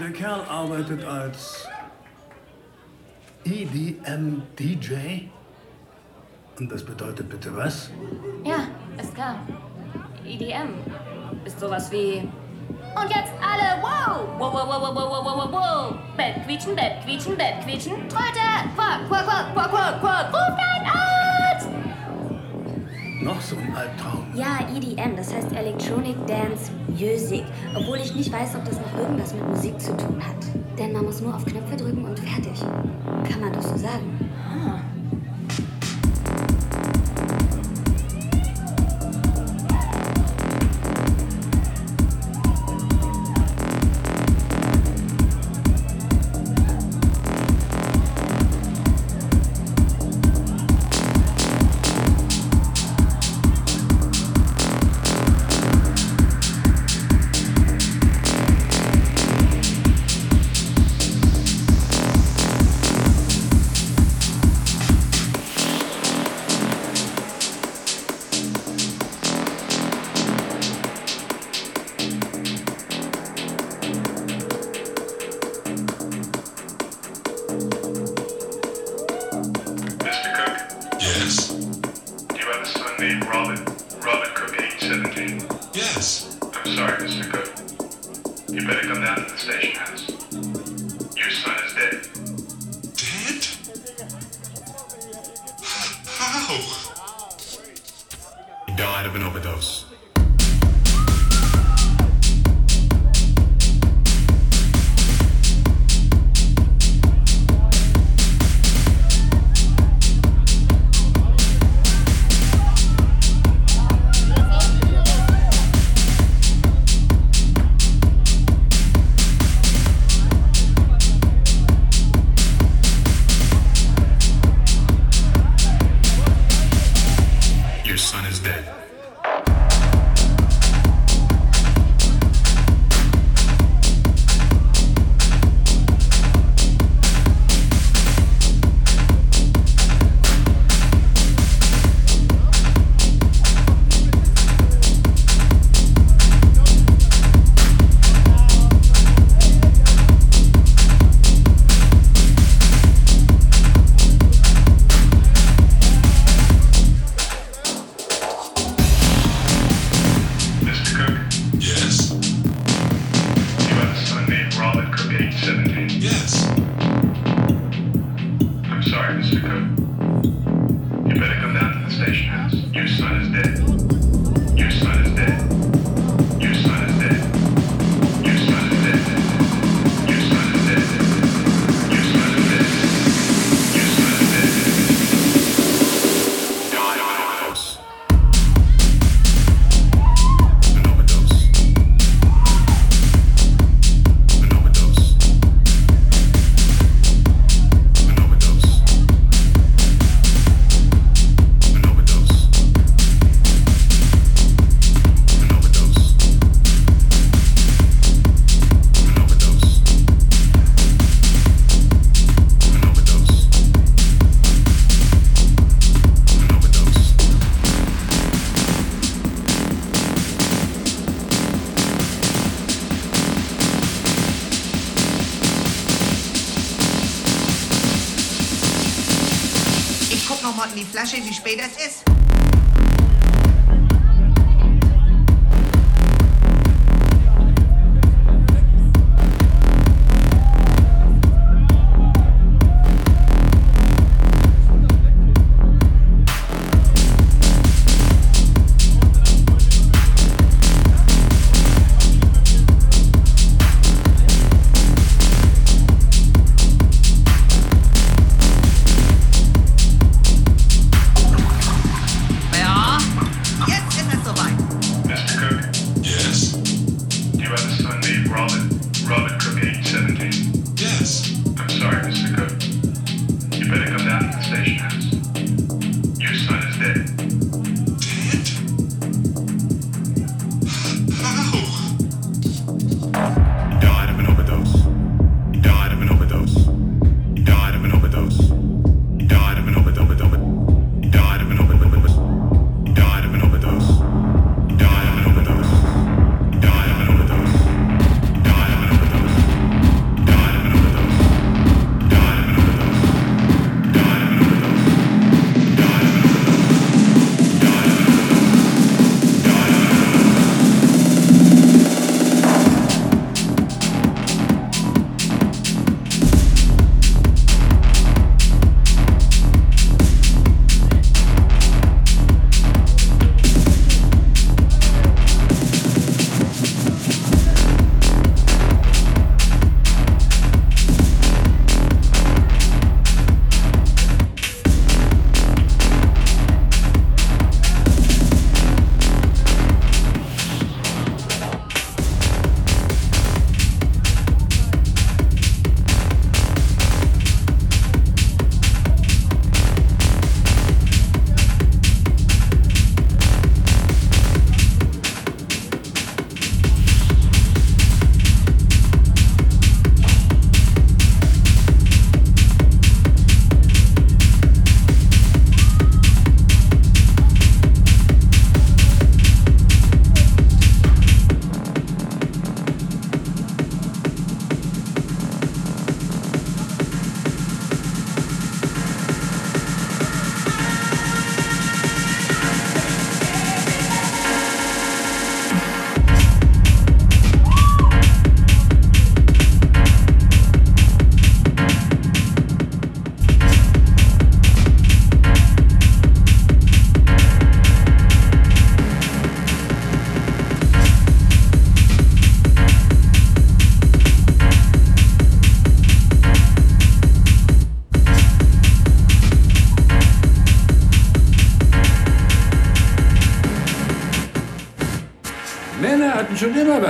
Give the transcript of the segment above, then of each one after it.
Der Kerl arbeitet als EDM-DJ. Und das bedeutet bitte was? Ja, ist klar. EDM ist sowas wie. Und jetzt alle, wow! Wow, wow, wow, wow, wow, wow, wow, wow! Bett quietschen, Bett quietschen, Bett quietschen. Tröte! Quack, quack, quack, quack, quack, quack! Ruf deinen Arzt! Noch so ein Albtraum. Ja, EDM, das heißt Electronic Dance Music. Obwohl ich nicht weiß, ob das noch irgendwas mit Musik zu tun hat. Denn man muss nur auf Knöpfe drücken und fertig. Kann man doch so sagen.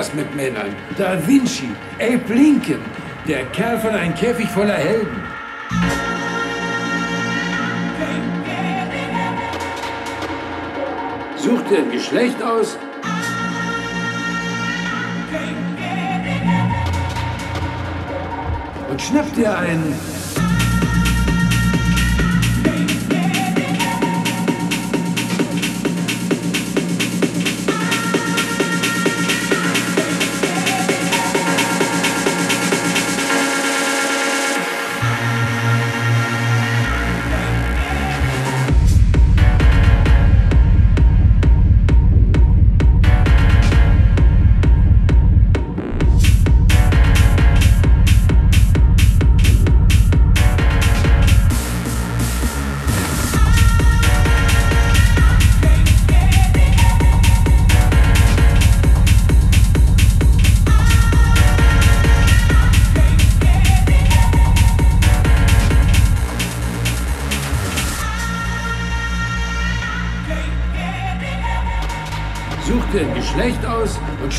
Was mit Männern. Da Vinci, Abe Lincoln, der Kerl von einem Käfig voller Helden. Such dir ein Geschlecht aus. Und schnapp dir einen.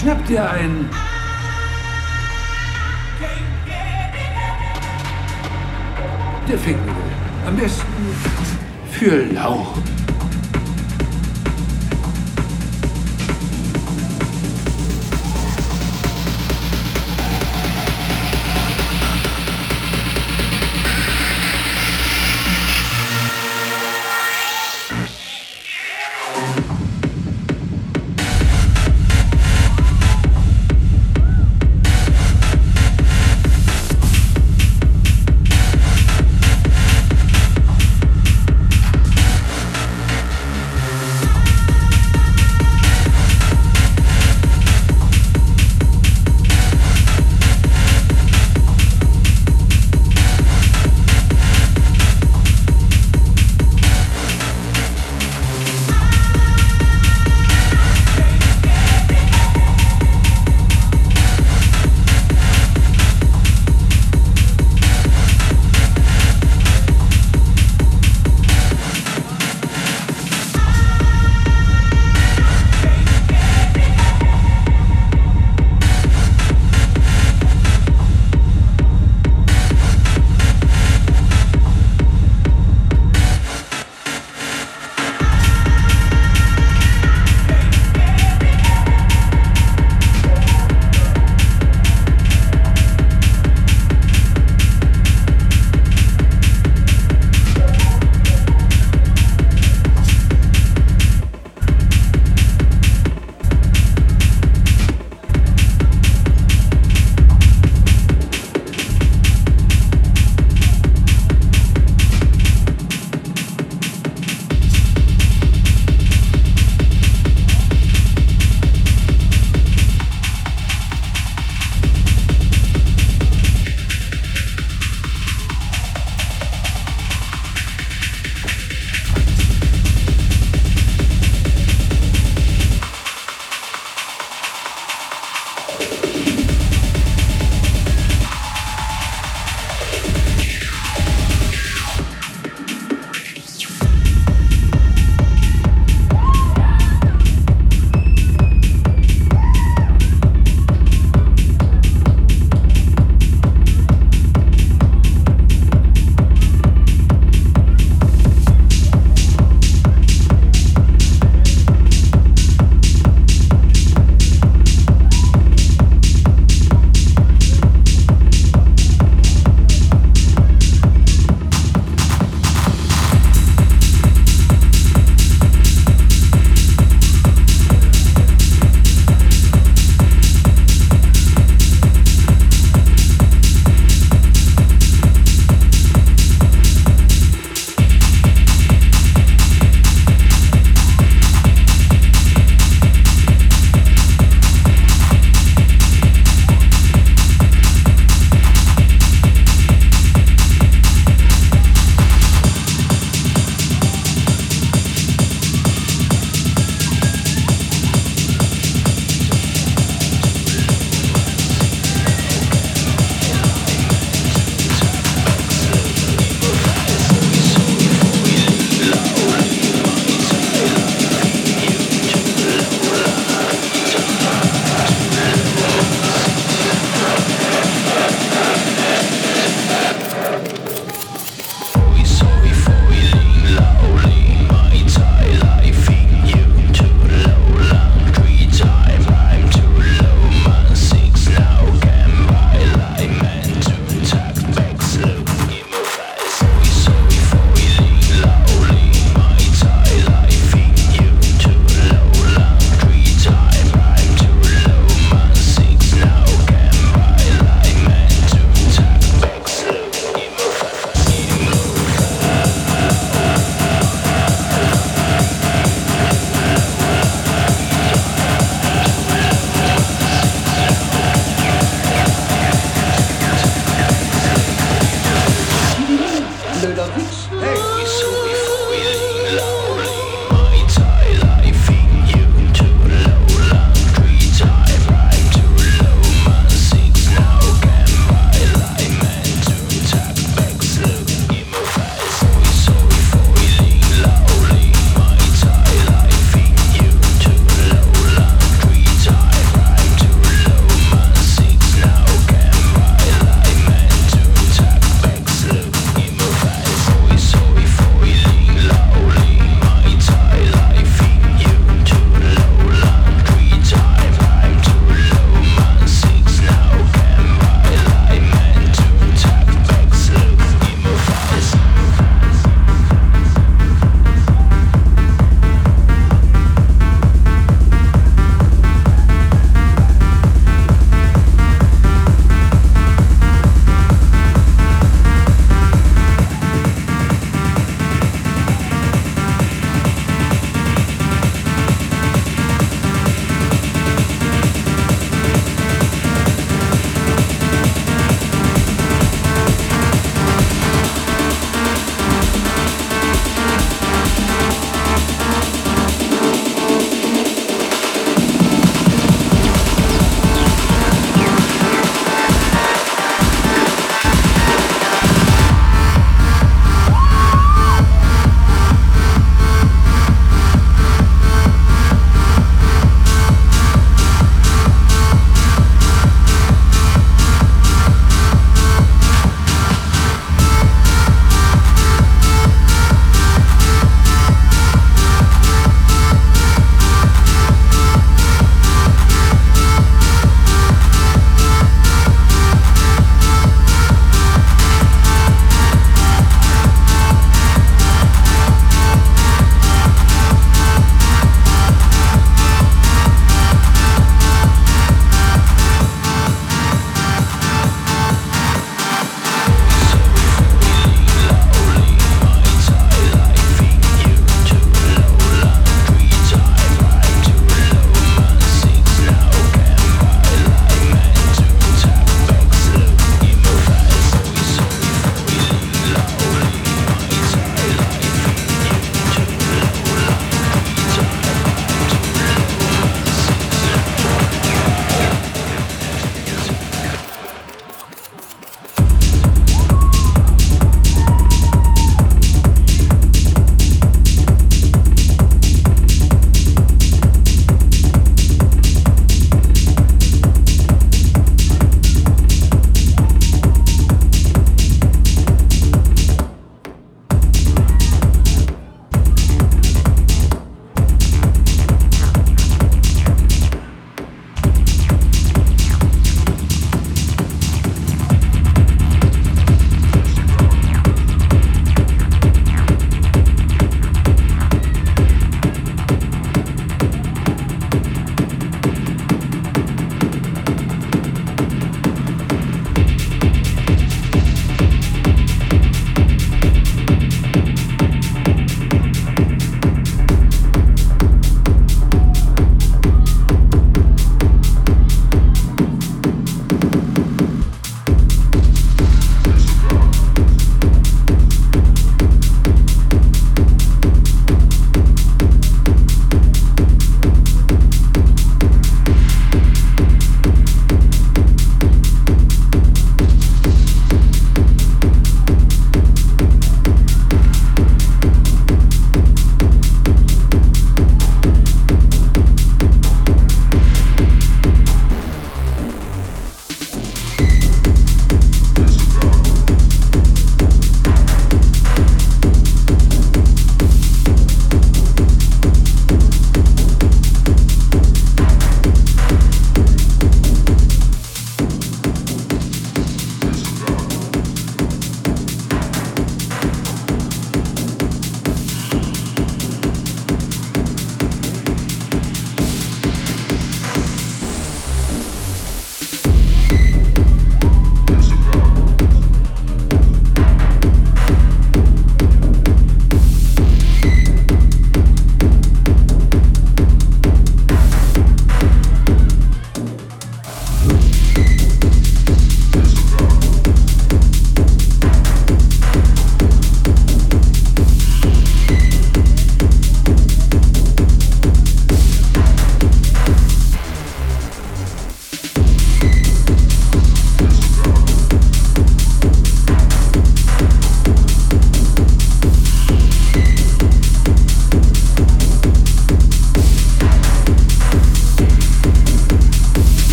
Aus und schnapp dir einen.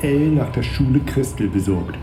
Sich Kumpel L nach der Schule Christel besorgt.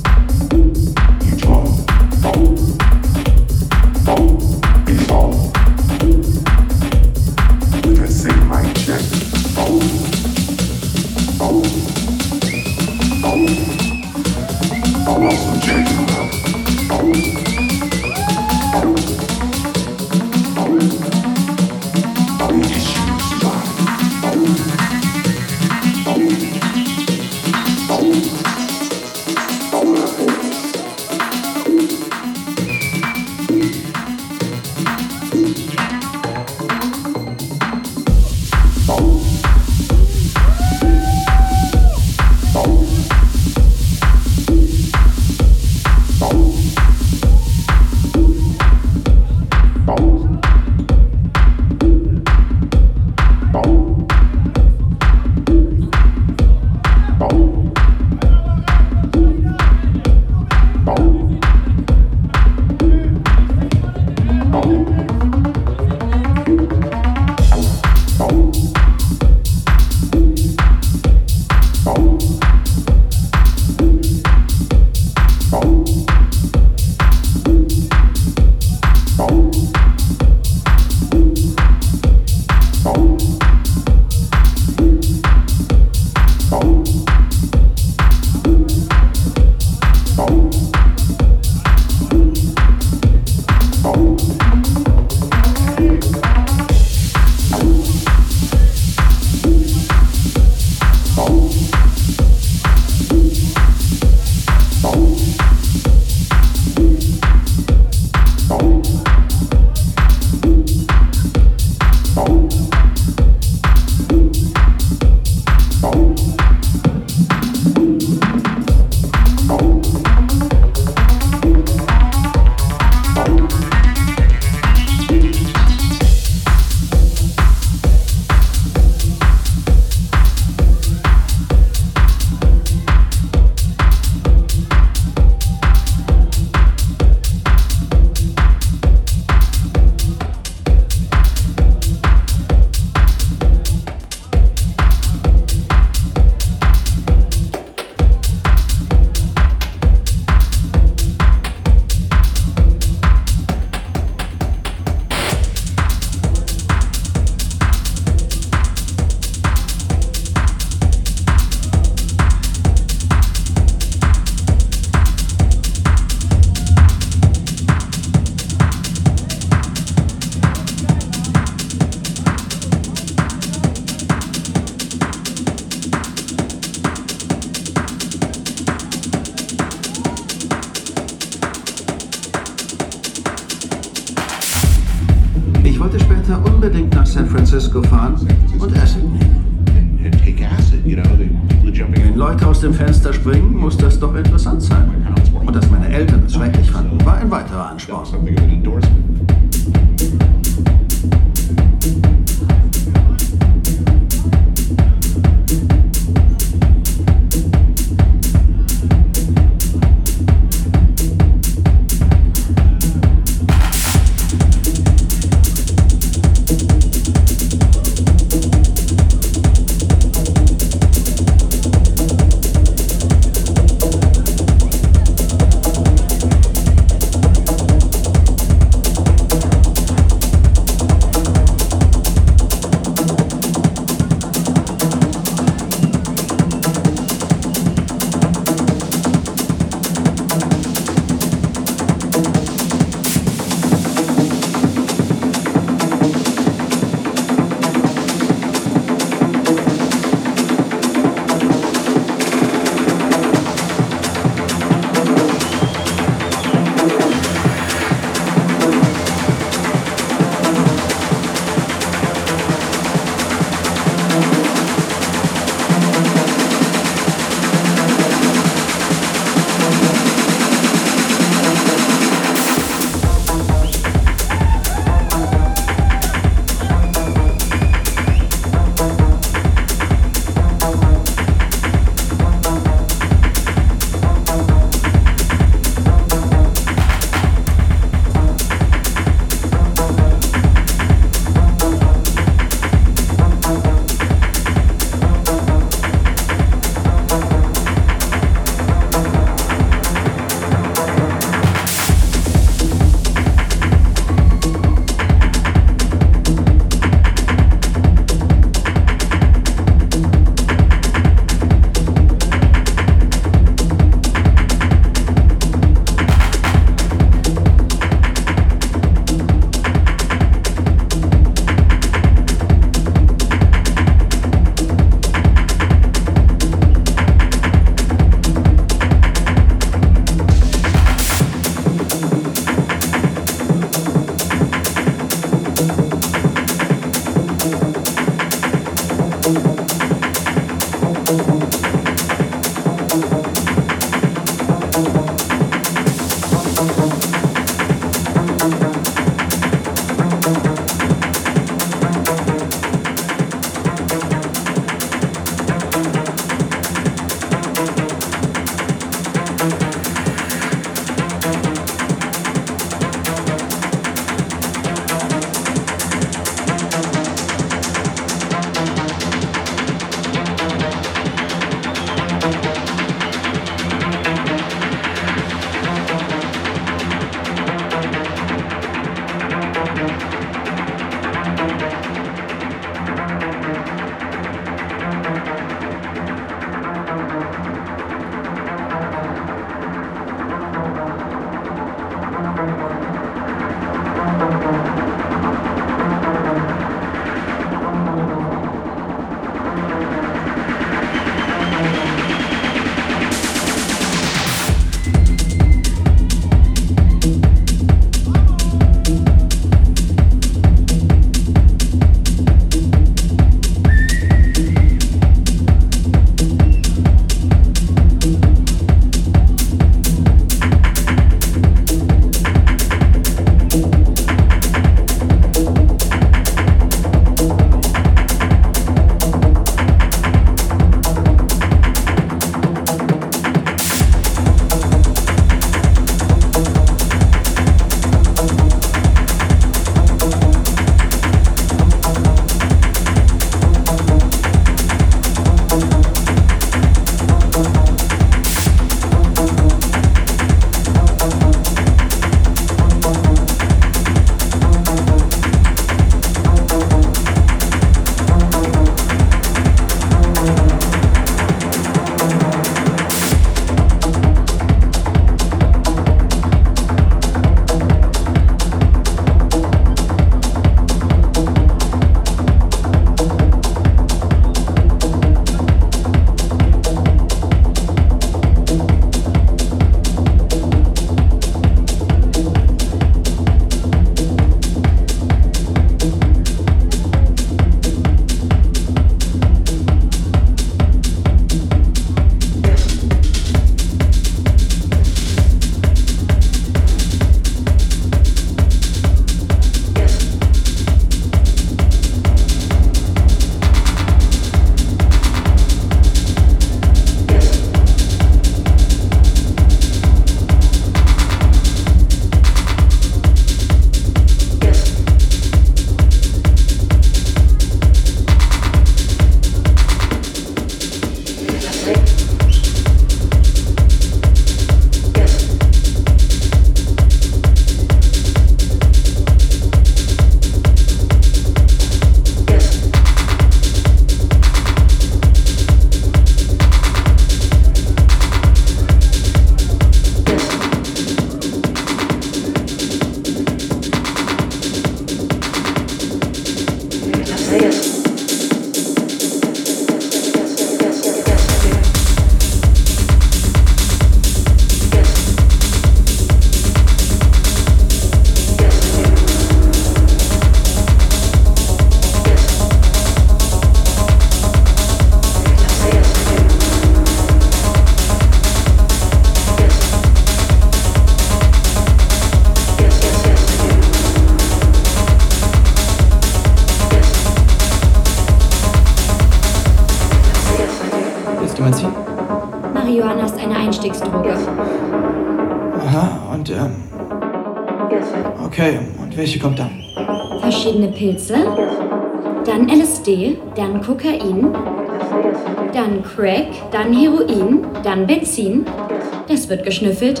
Das wird geschnüffelt.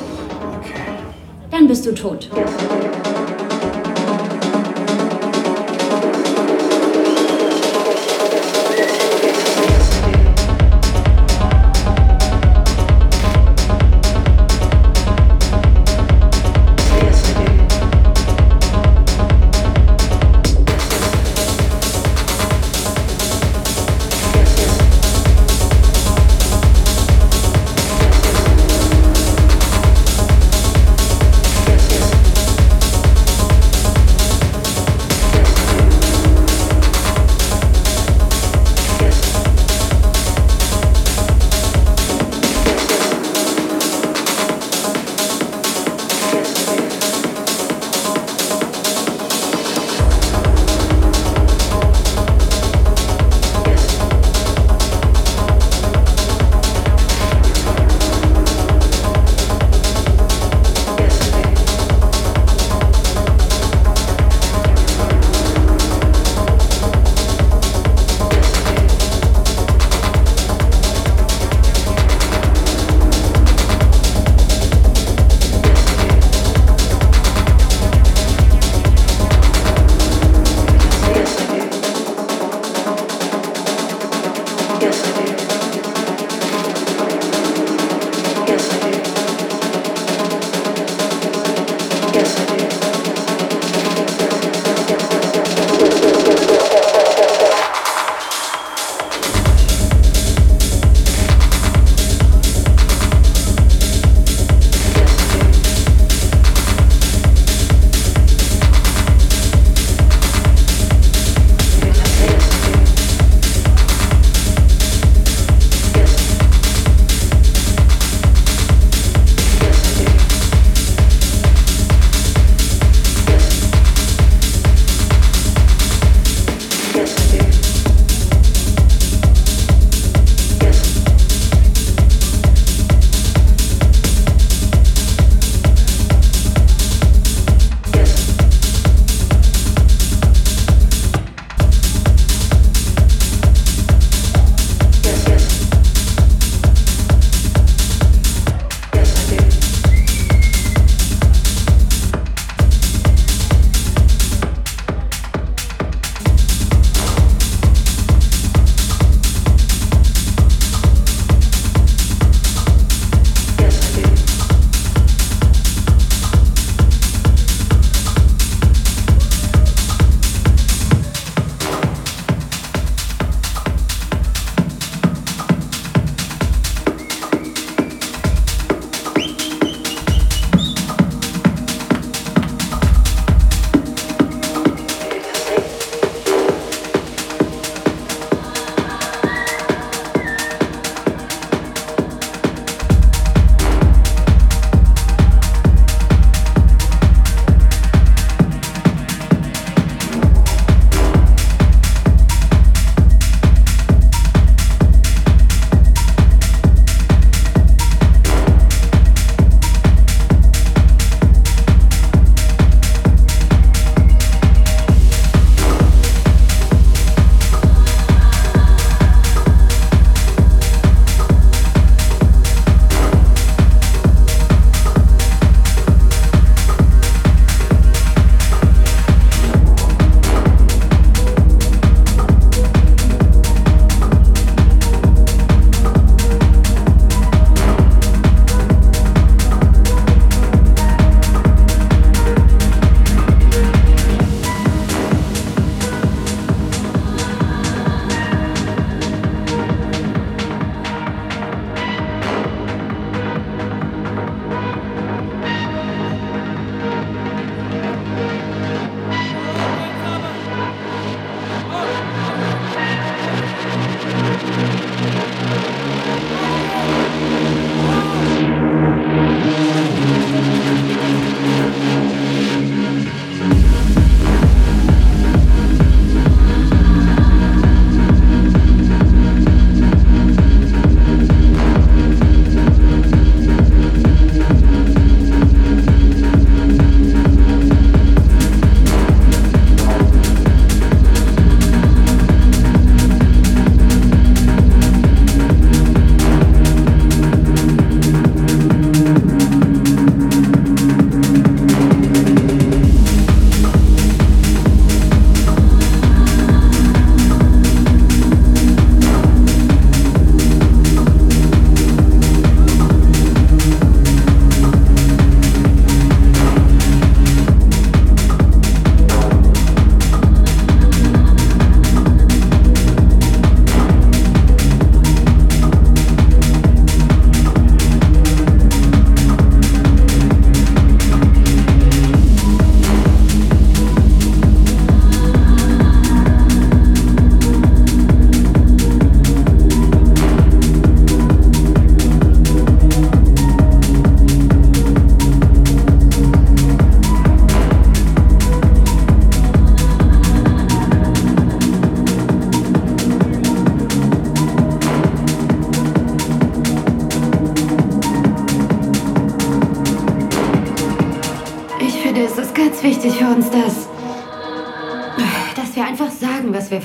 Dann bist du tot.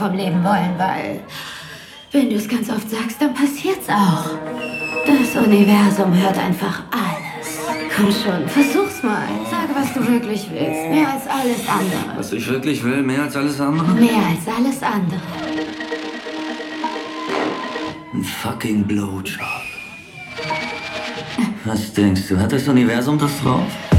Vom Leben wollen, weil wenn du es ganz oft sagst, dann passiert's auch. Das Universum hört einfach alles. Komm schon, versuch's mal. Sage, was du wirklich willst. Mehr als alles andere. Was ich wirklich will, mehr als alles andere? Mehr als alles andere. Ein fucking Blowjob. Was denkst du, hat das Universum das drauf?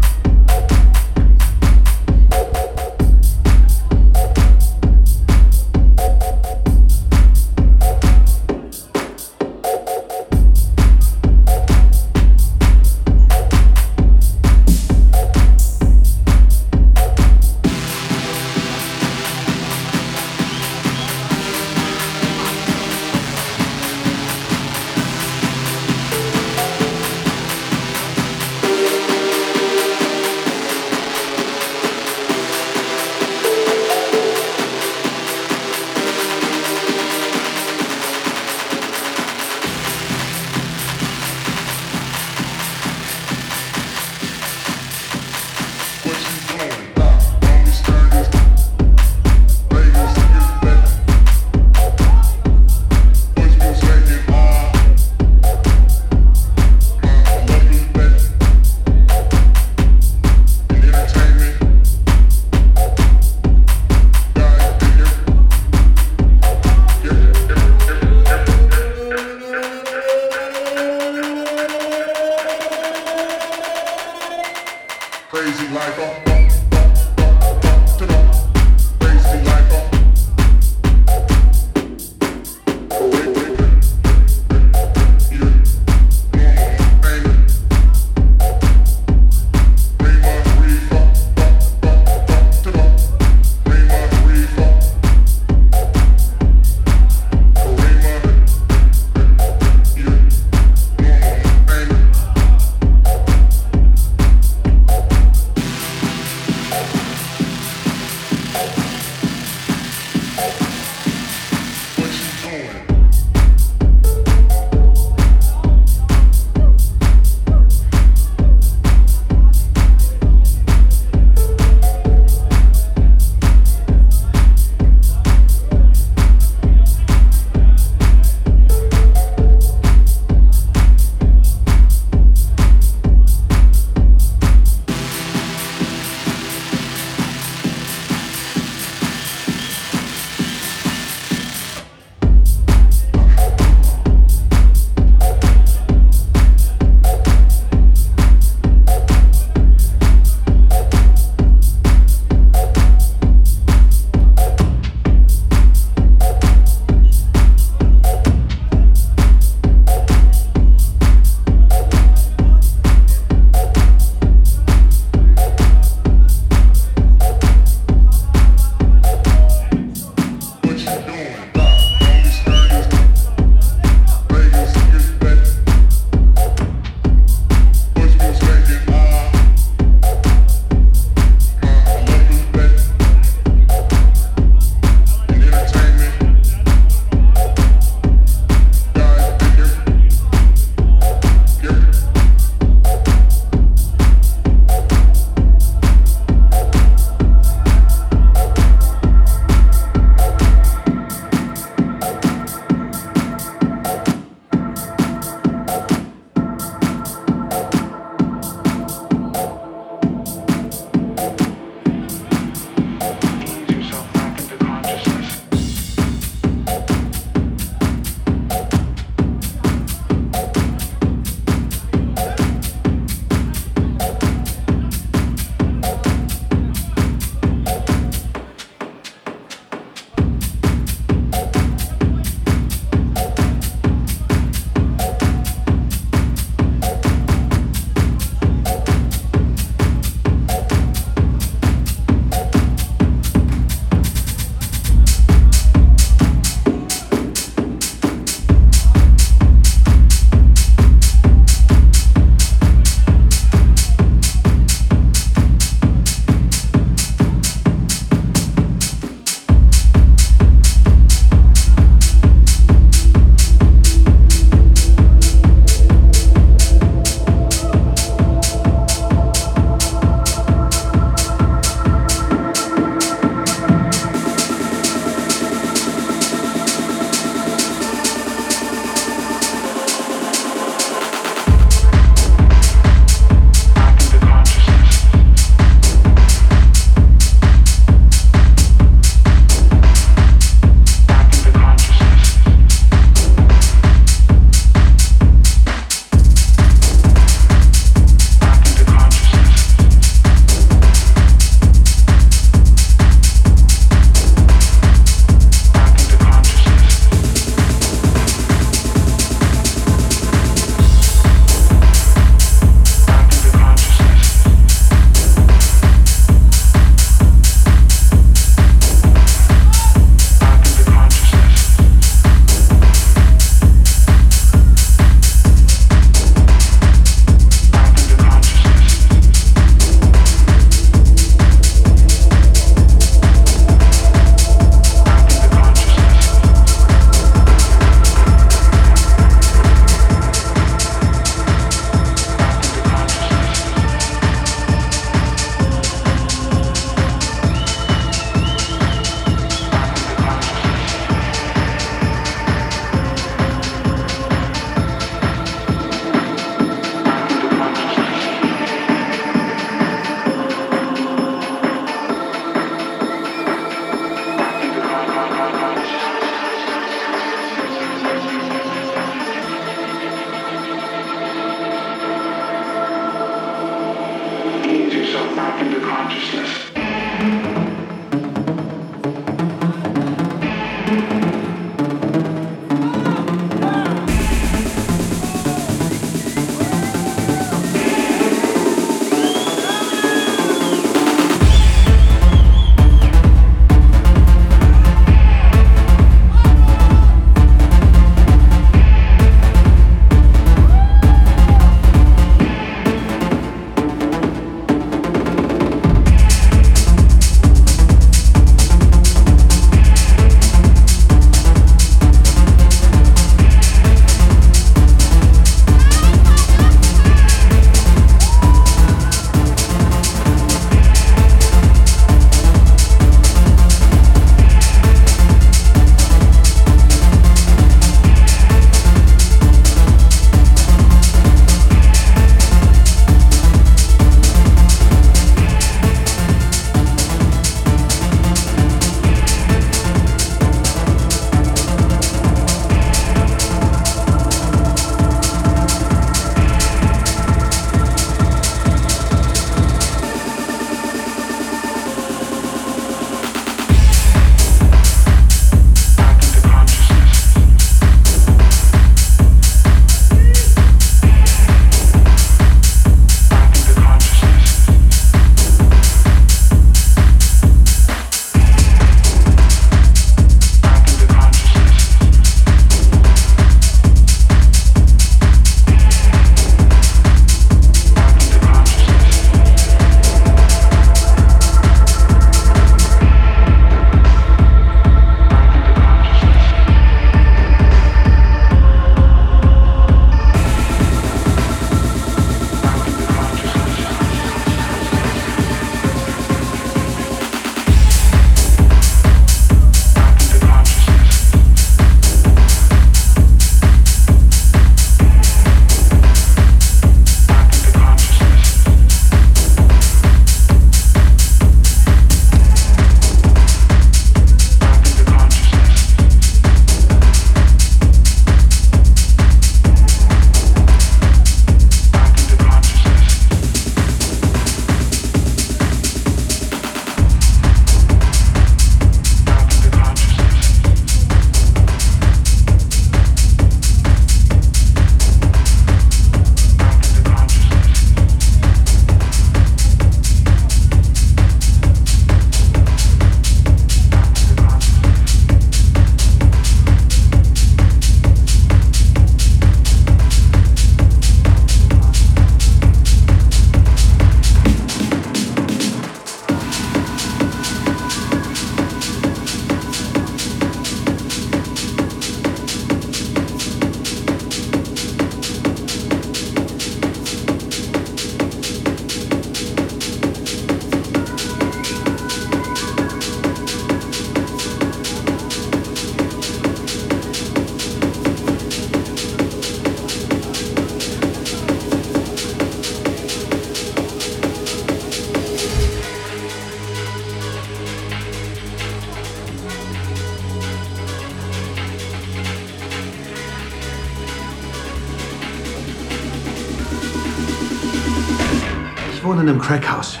Ich wohne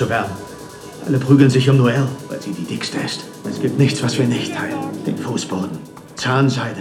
zu wärmen. Alle prügeln sich um Noelle, weil sie die dickste ist. Es gibt nichts, was wir nicht teilen. Den Fußboden, Zahnseide,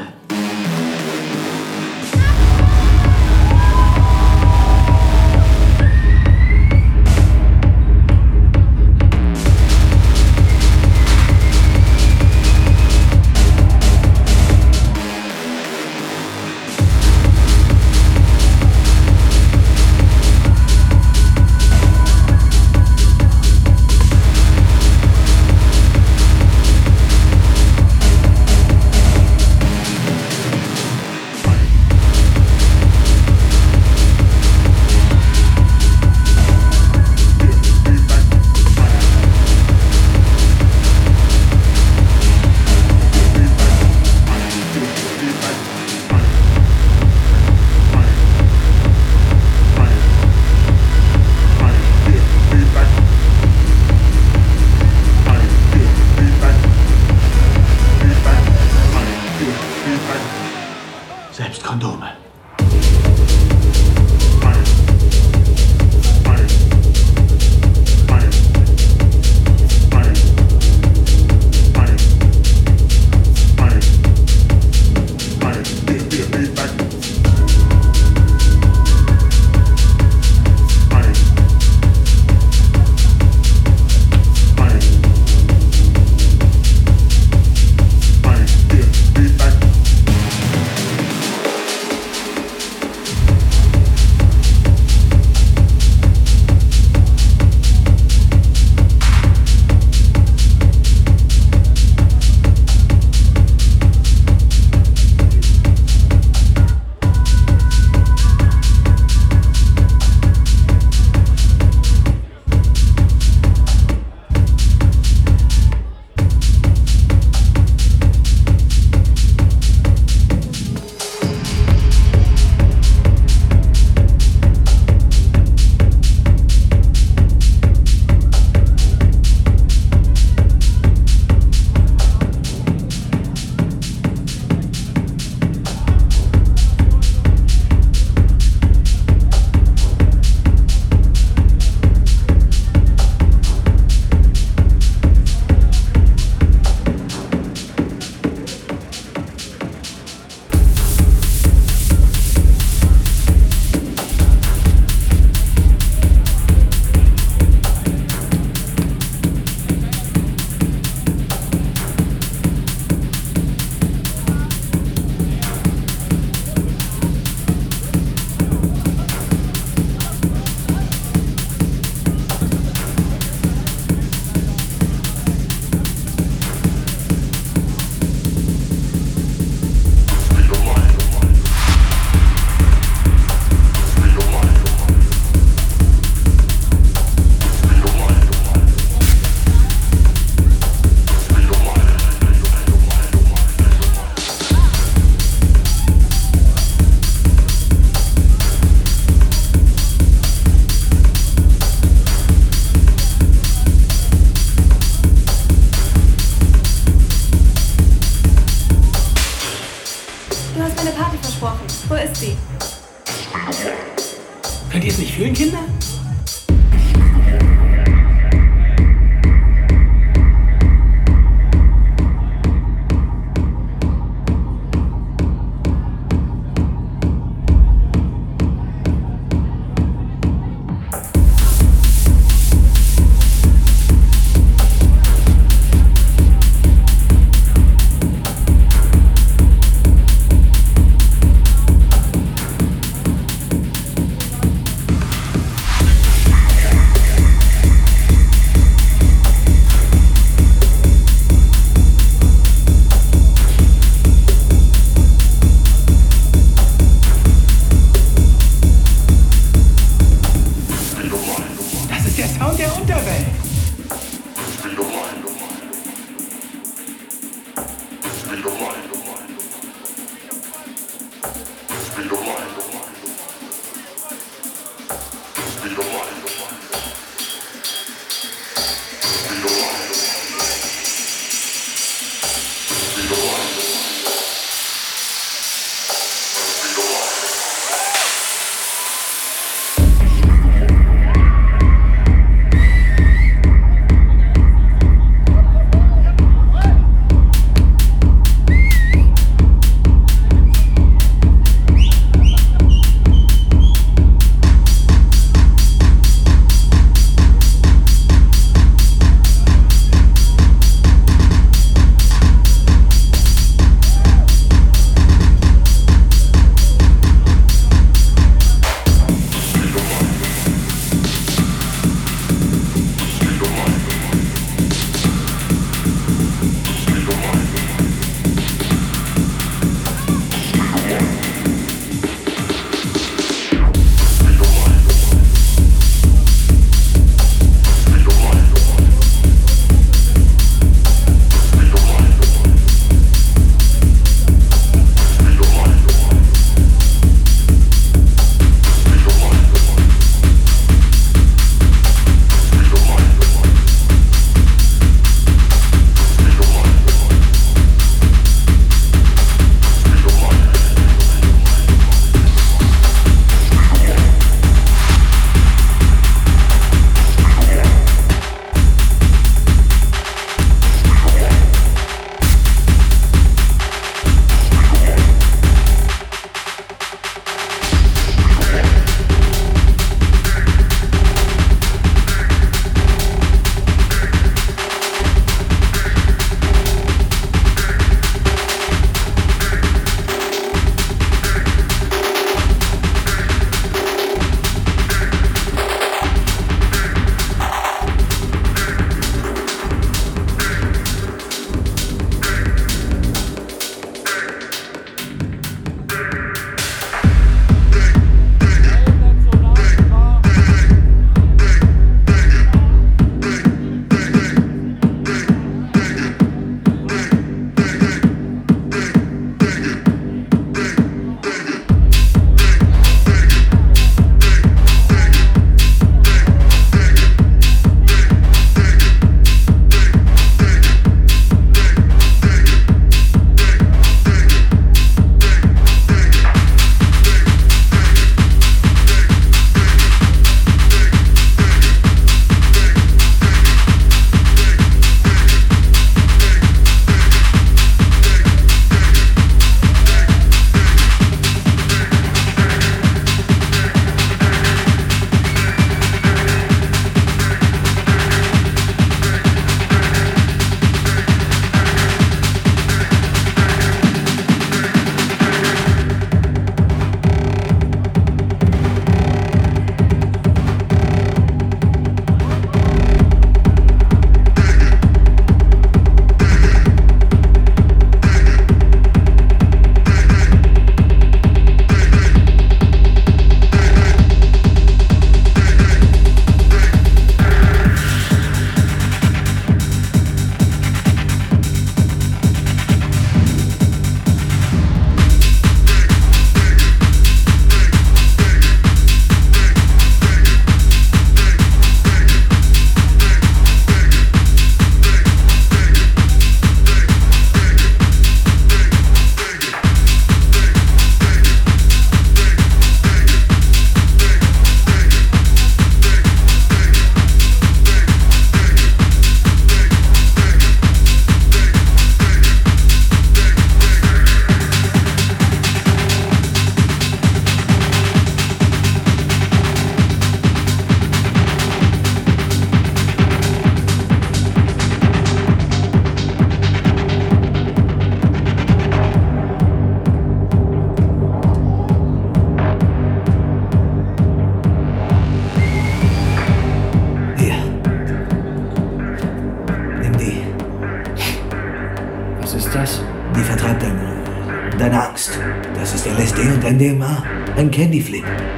Ein Candy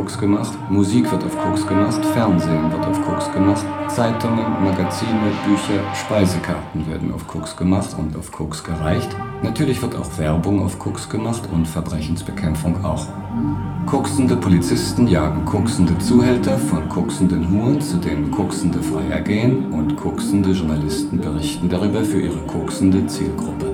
Koks gemacht, Musik wird auf Koks gemacht, Fernsehen wird auf Koks gemacht, Zeitungen, Magazine, Bücher, Speisekarten werden auf Koks gemacht und auf Koks gereicht. Natürlich wird auch Werbung auf Koks gemacht und Verbrechensbekämpfung auch. Koksende Polizisten jagen koksende Zuhälter von koksenden Huren, zu denen koksende Freier gehen und koksende Journalisten berichten darüber für ihre koksende Zielgruppe.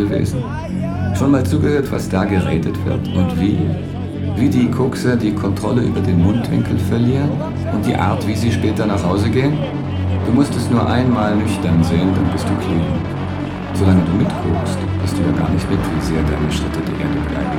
Gewesen? Schon mal zugehört, was da geredet wird und wie? Wie die Kokser die Kontrolle über den Mundwinkel verlieren und die Art, wie sie später nach Hause gehen? Du musst es nur einmal nüchtern sehen, dann bist du clean. Solange du mitkokst, hast du ja gar nicht mit, wie sehr deine Schritte die Erde bleiben.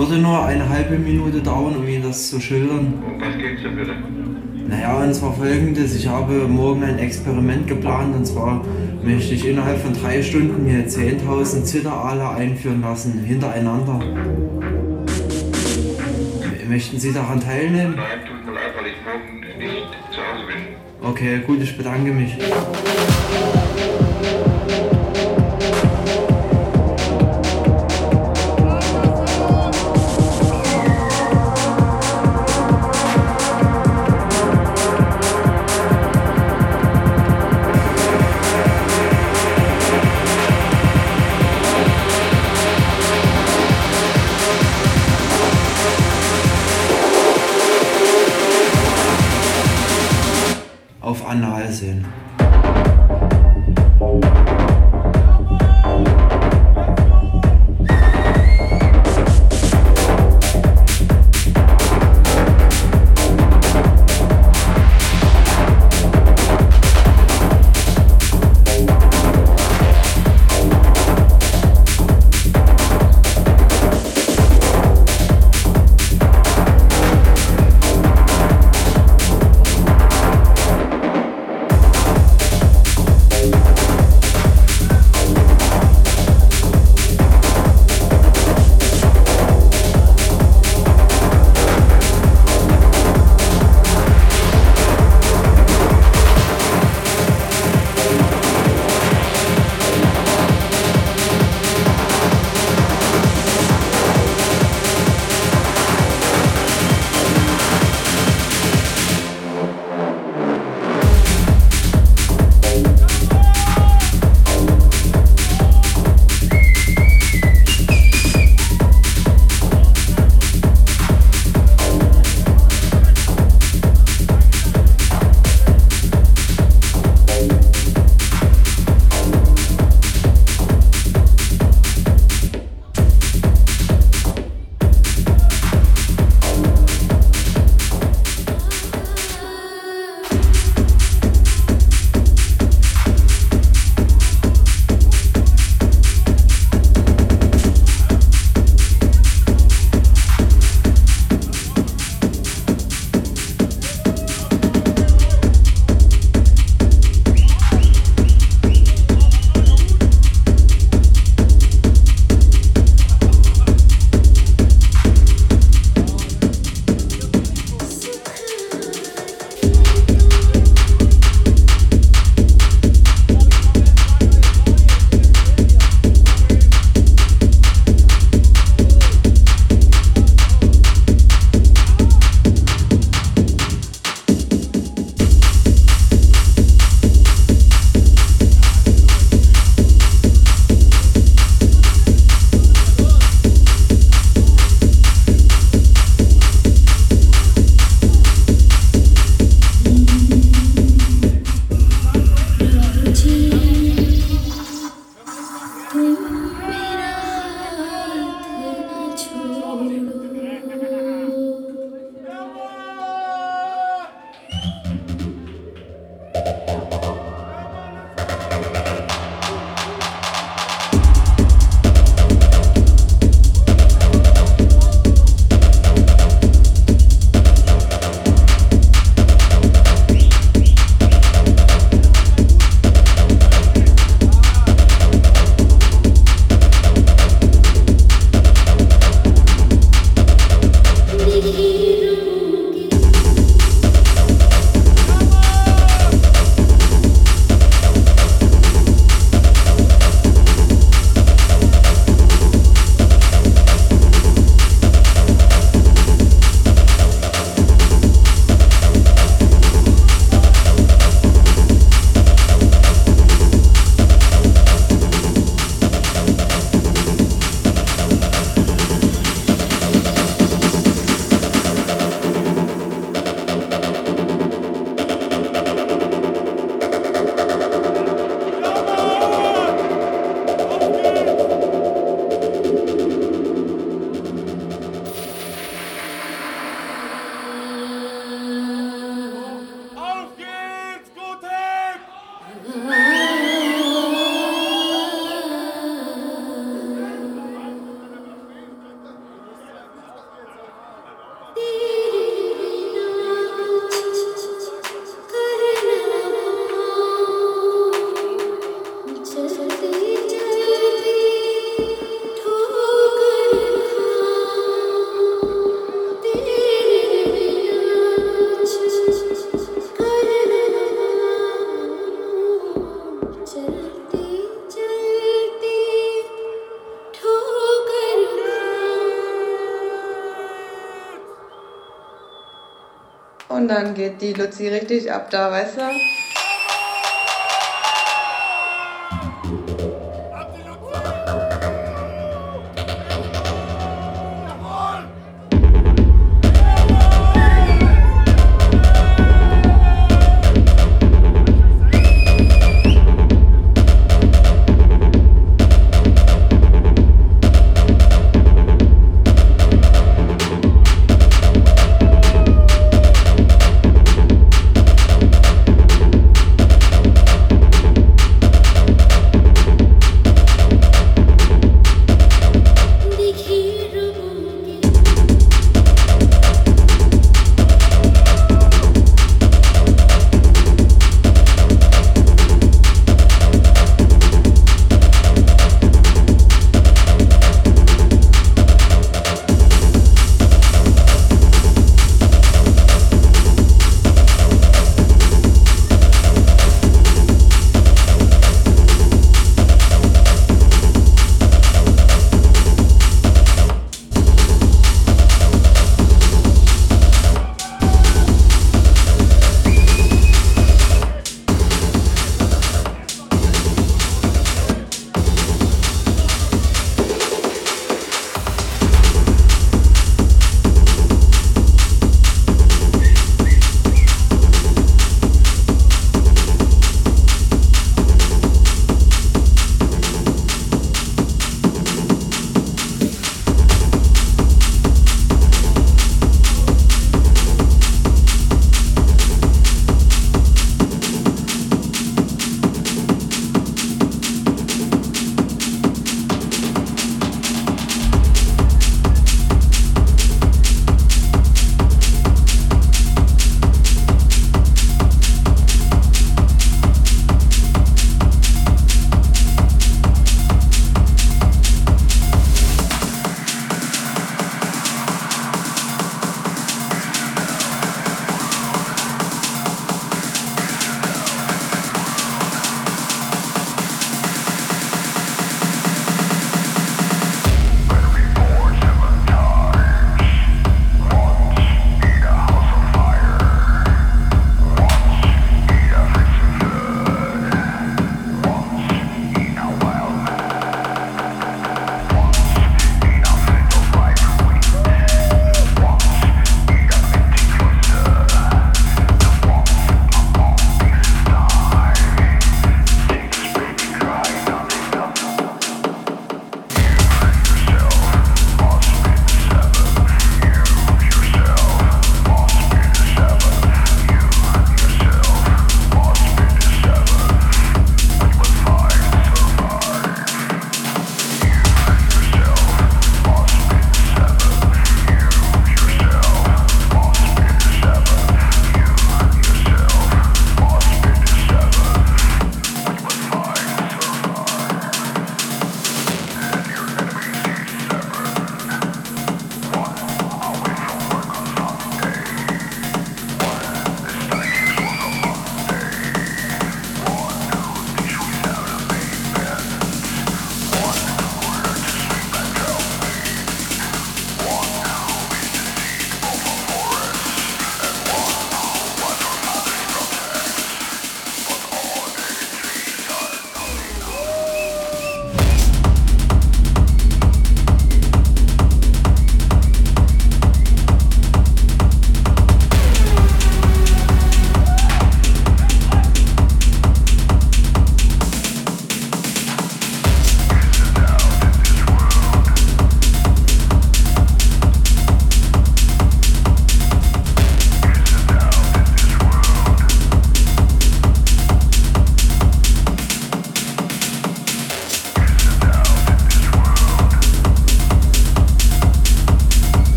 Würde nur eine halbe Minute dauern, um Ihnen das zu schildern. Um was geht's denn bitte? Naja, und zwar folgendes. Ich habe morgen ein Experiment geplant und zwar möchte ich innerhalb von drei Stunden mir 10.000 Zitteraale einführen lassen, hintereinander. Möchten Sie daran teilnehmen? Nein, tut mir leid, weil ich morgen nicht zu Hause bin. Okay, gut, ich bedanke mich. Dann geht die Luzi richtig ab da, weißt du?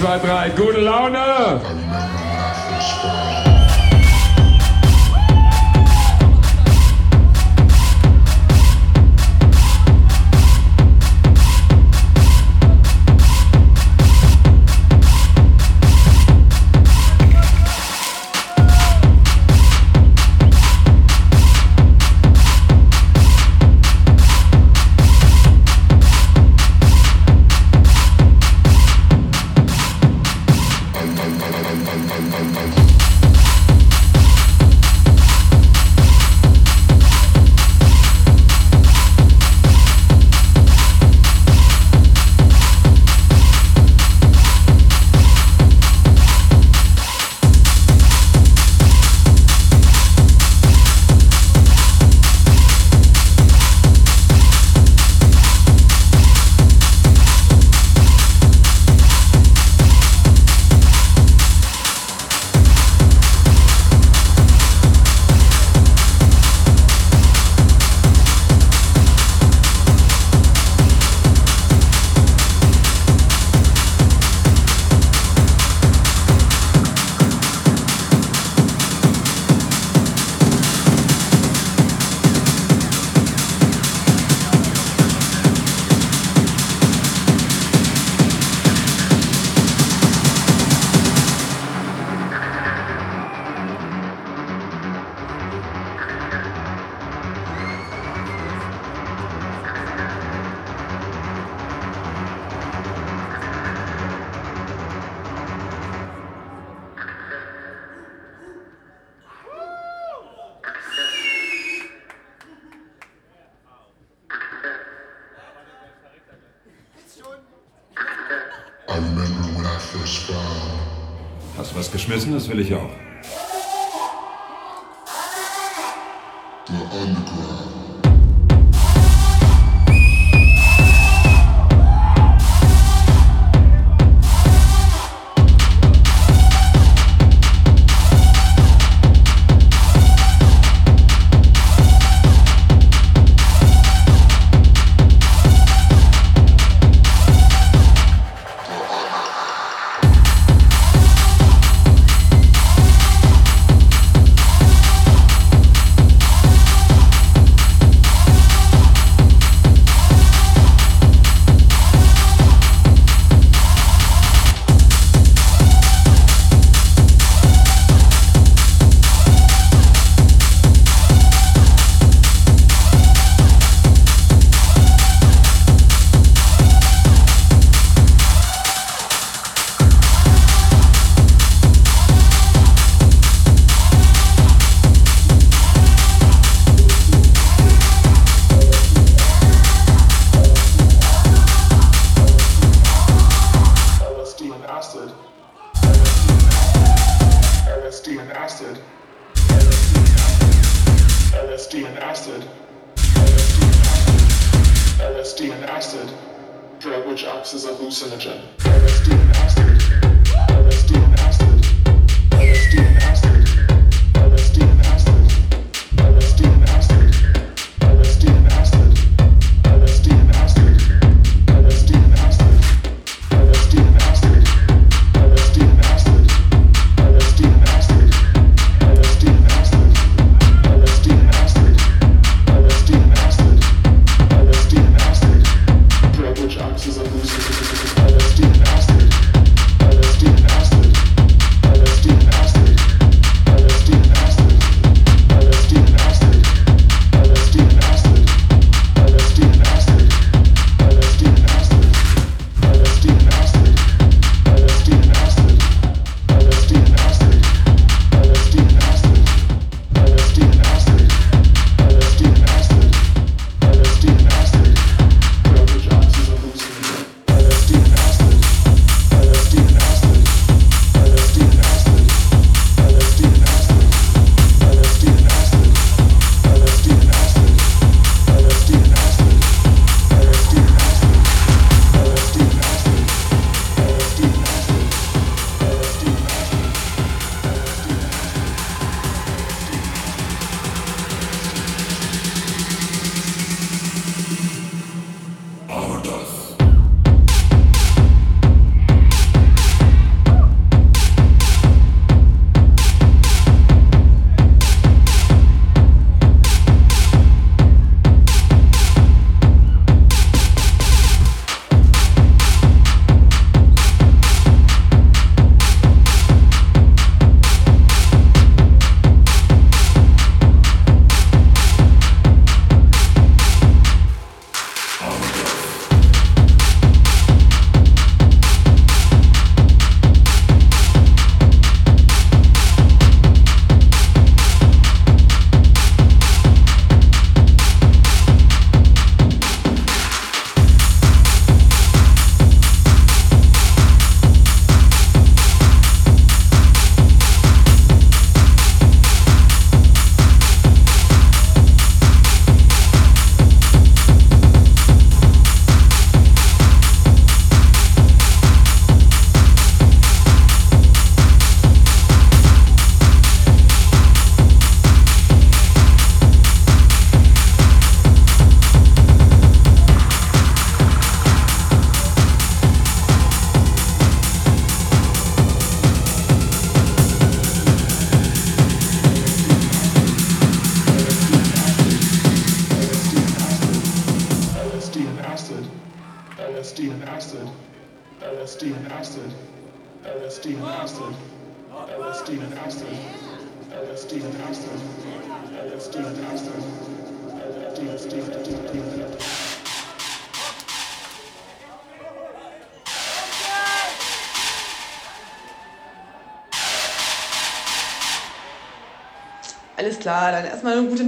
zwei, drei, gute Laune!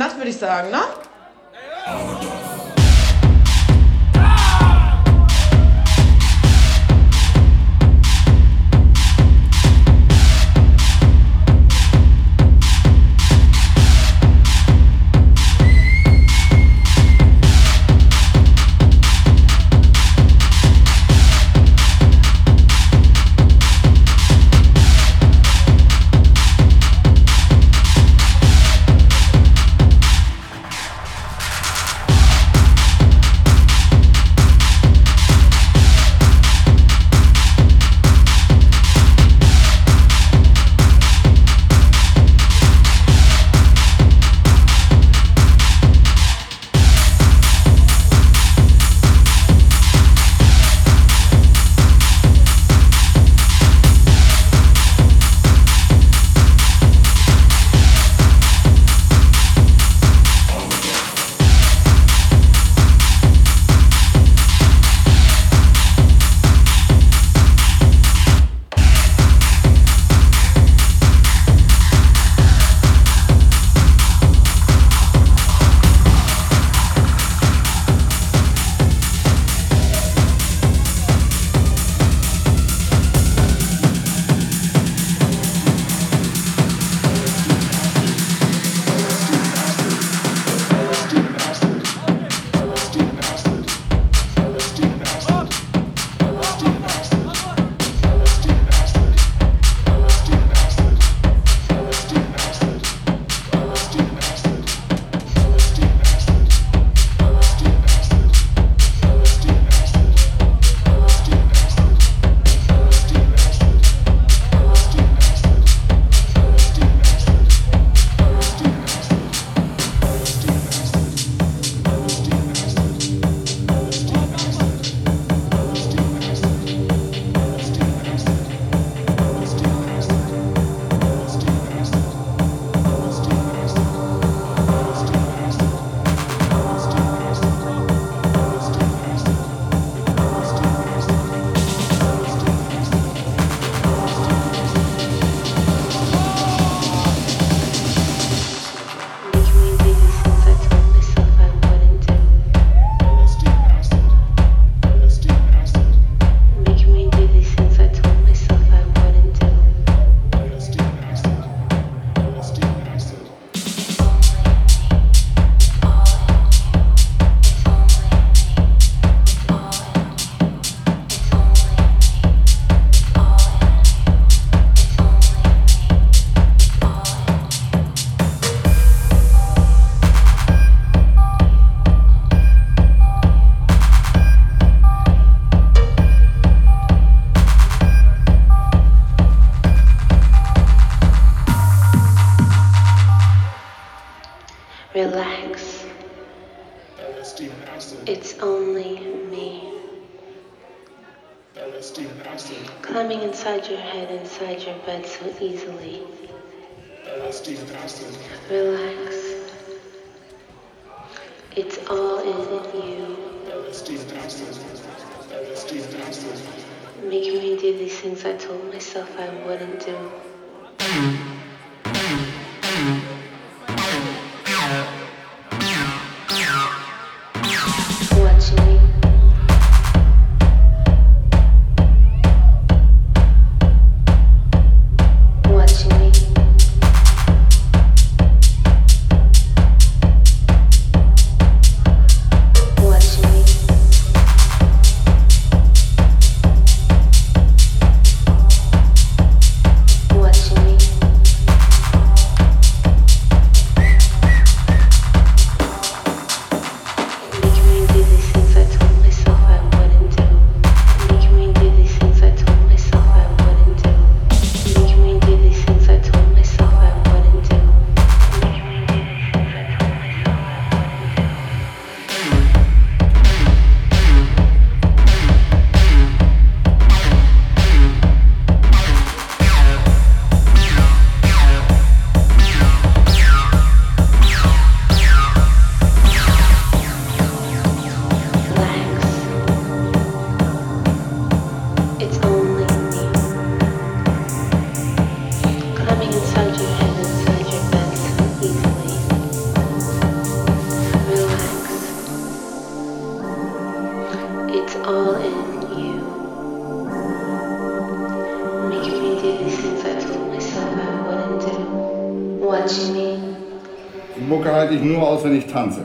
Nacht, würde ich sagen, ne? Nur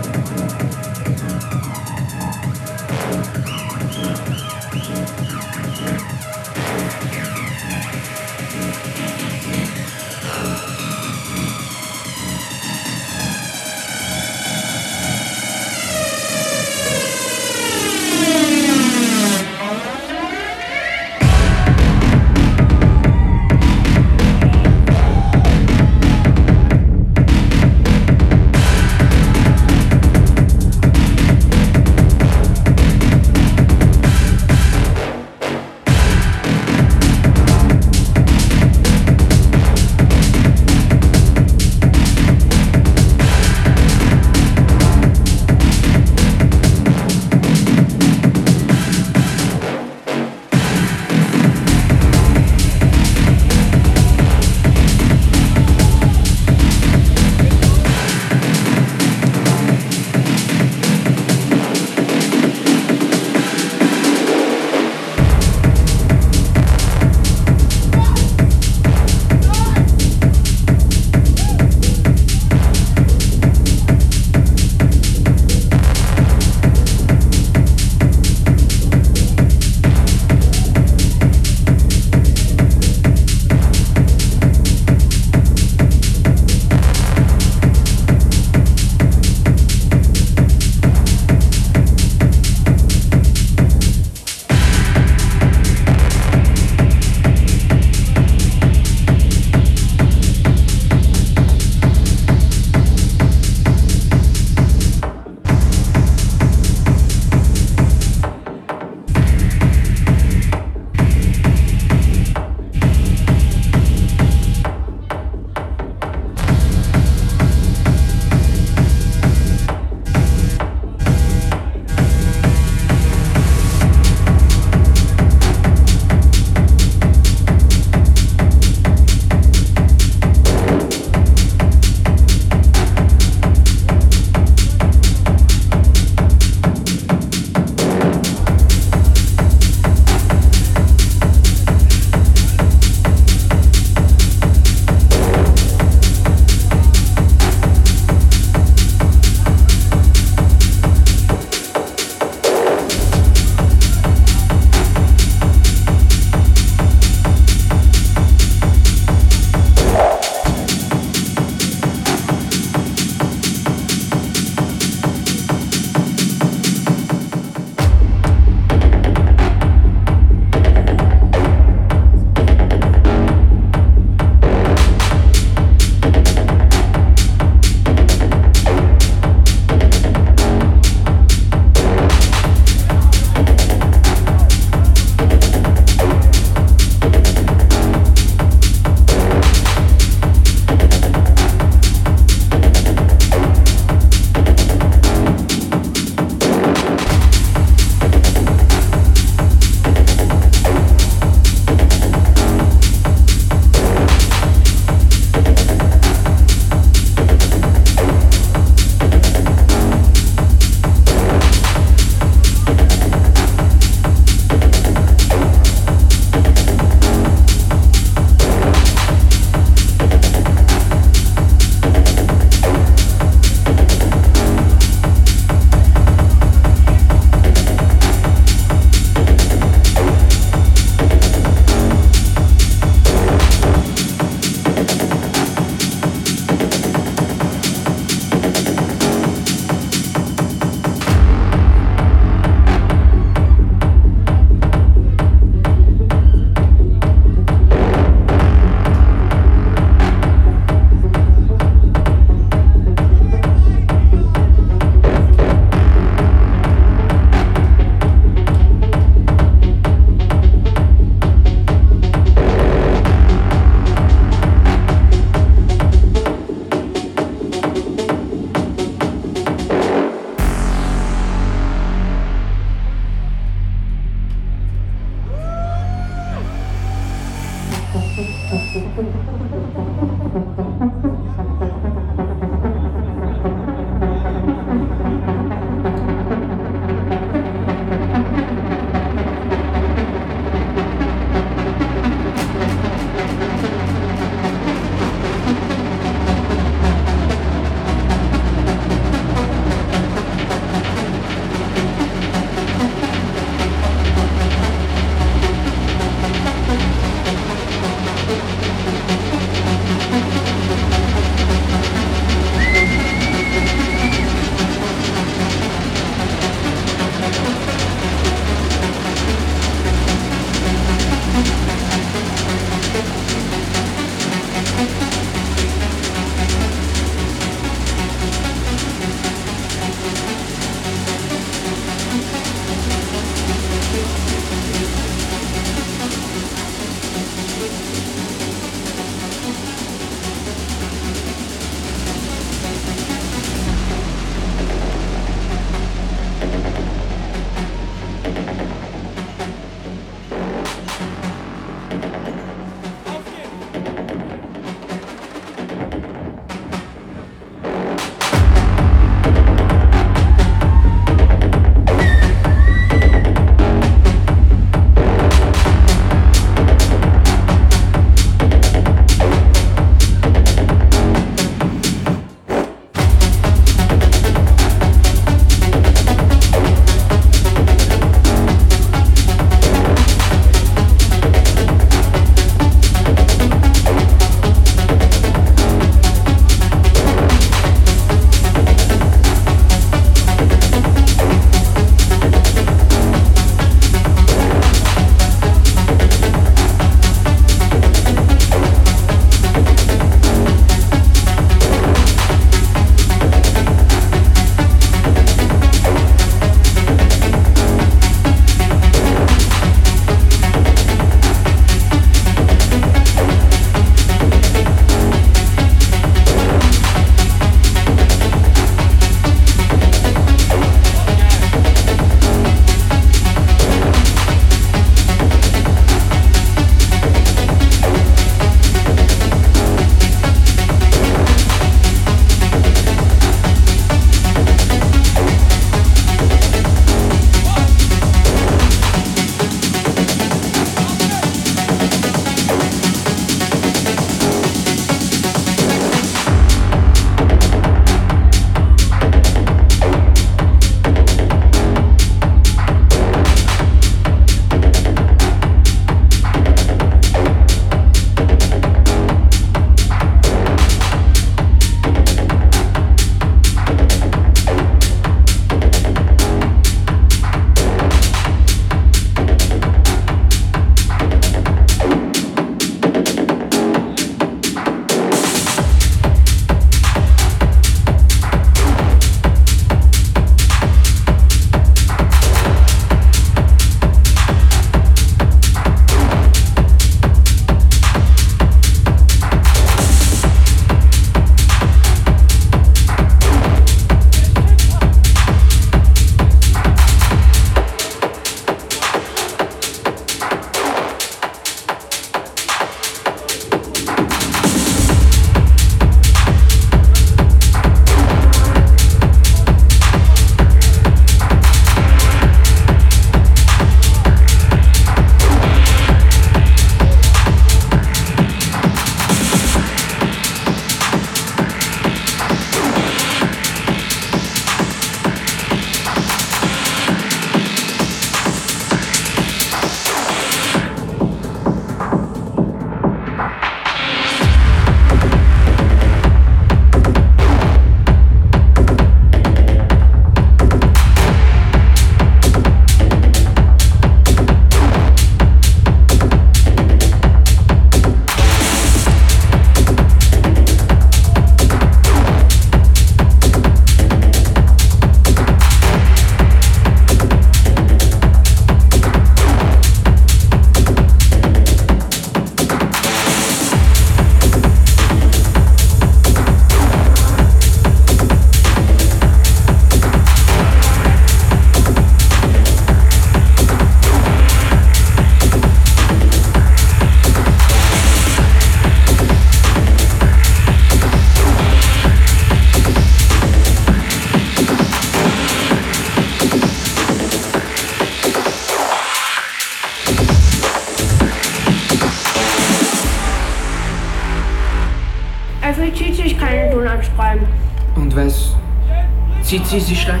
Sisi Stein.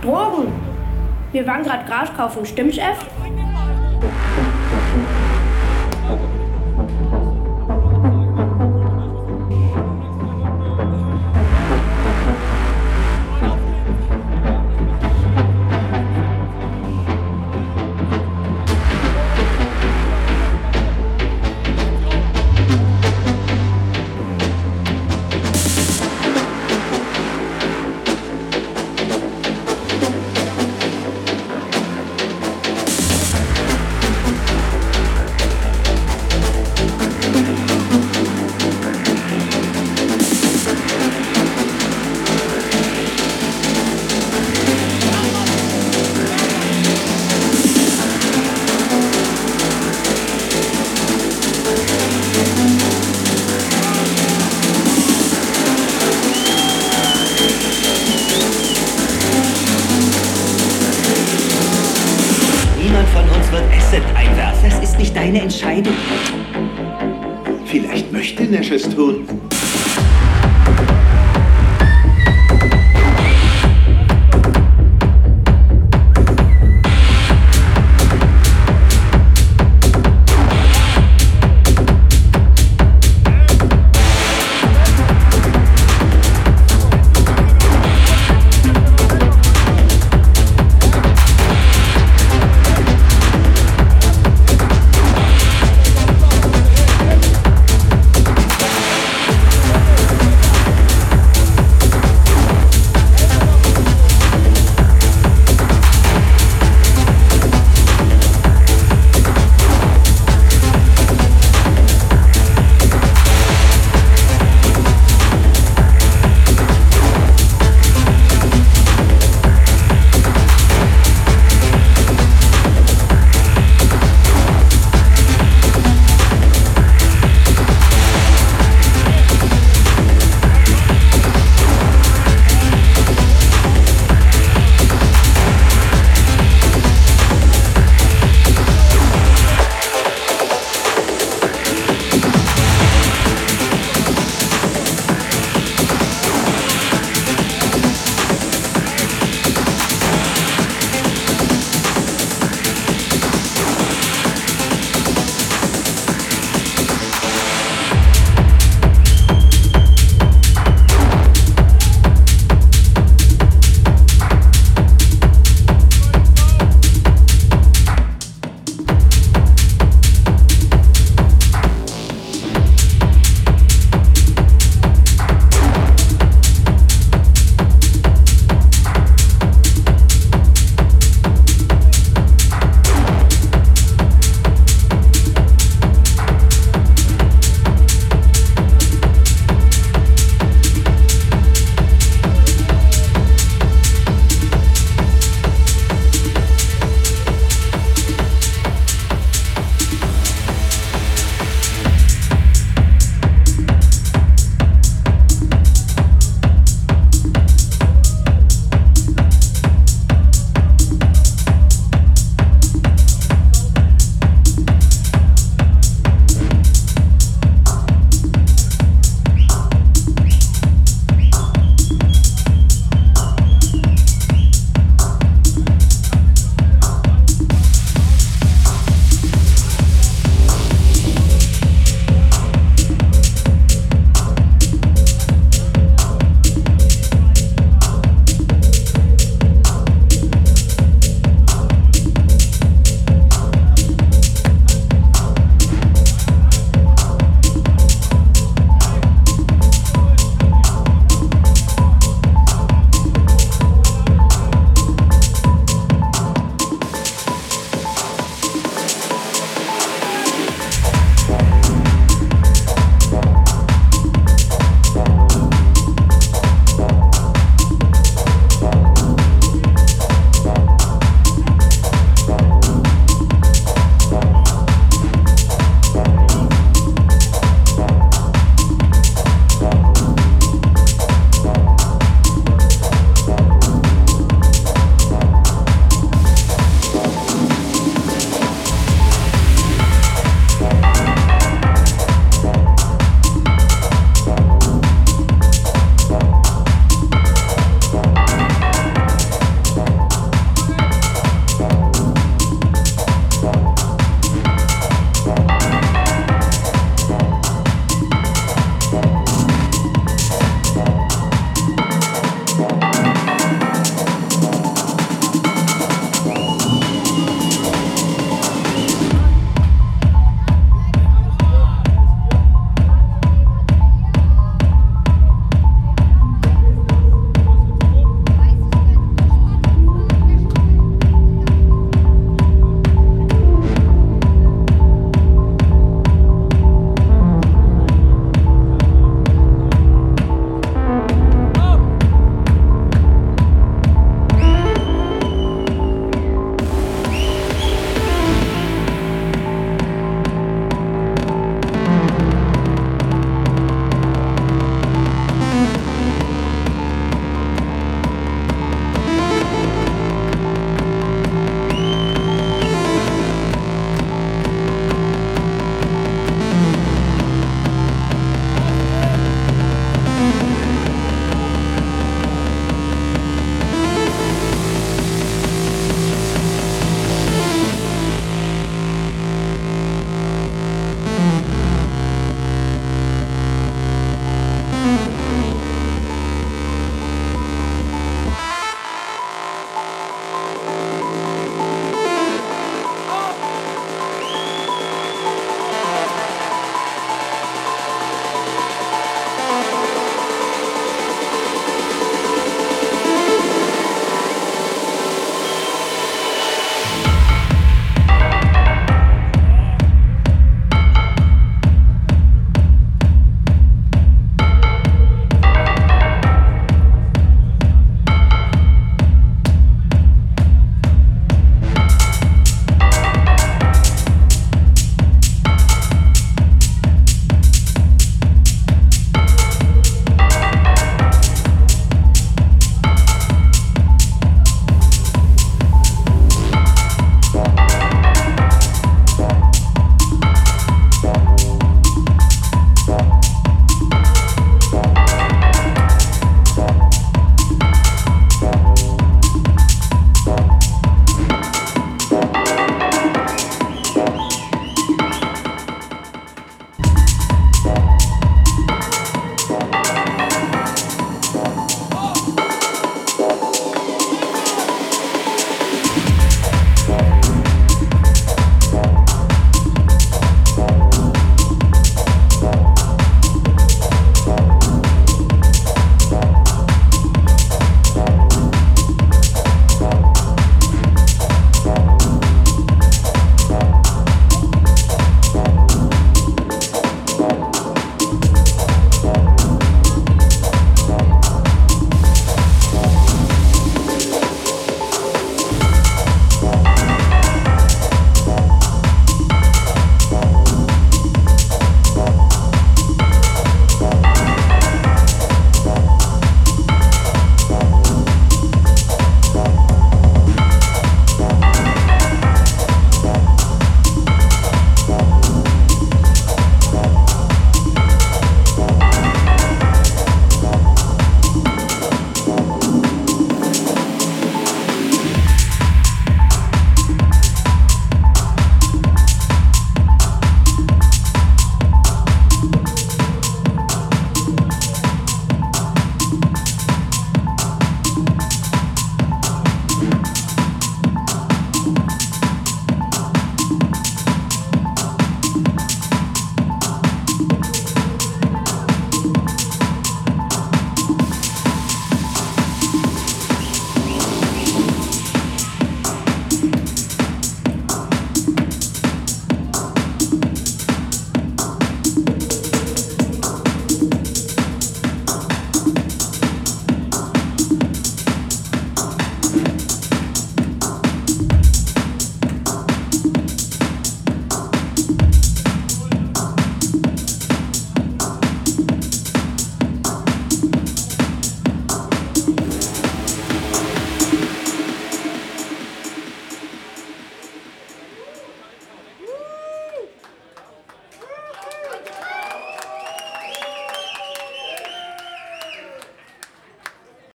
Drogen. Wir waren gerade Gras kaufen, stimmt's, F?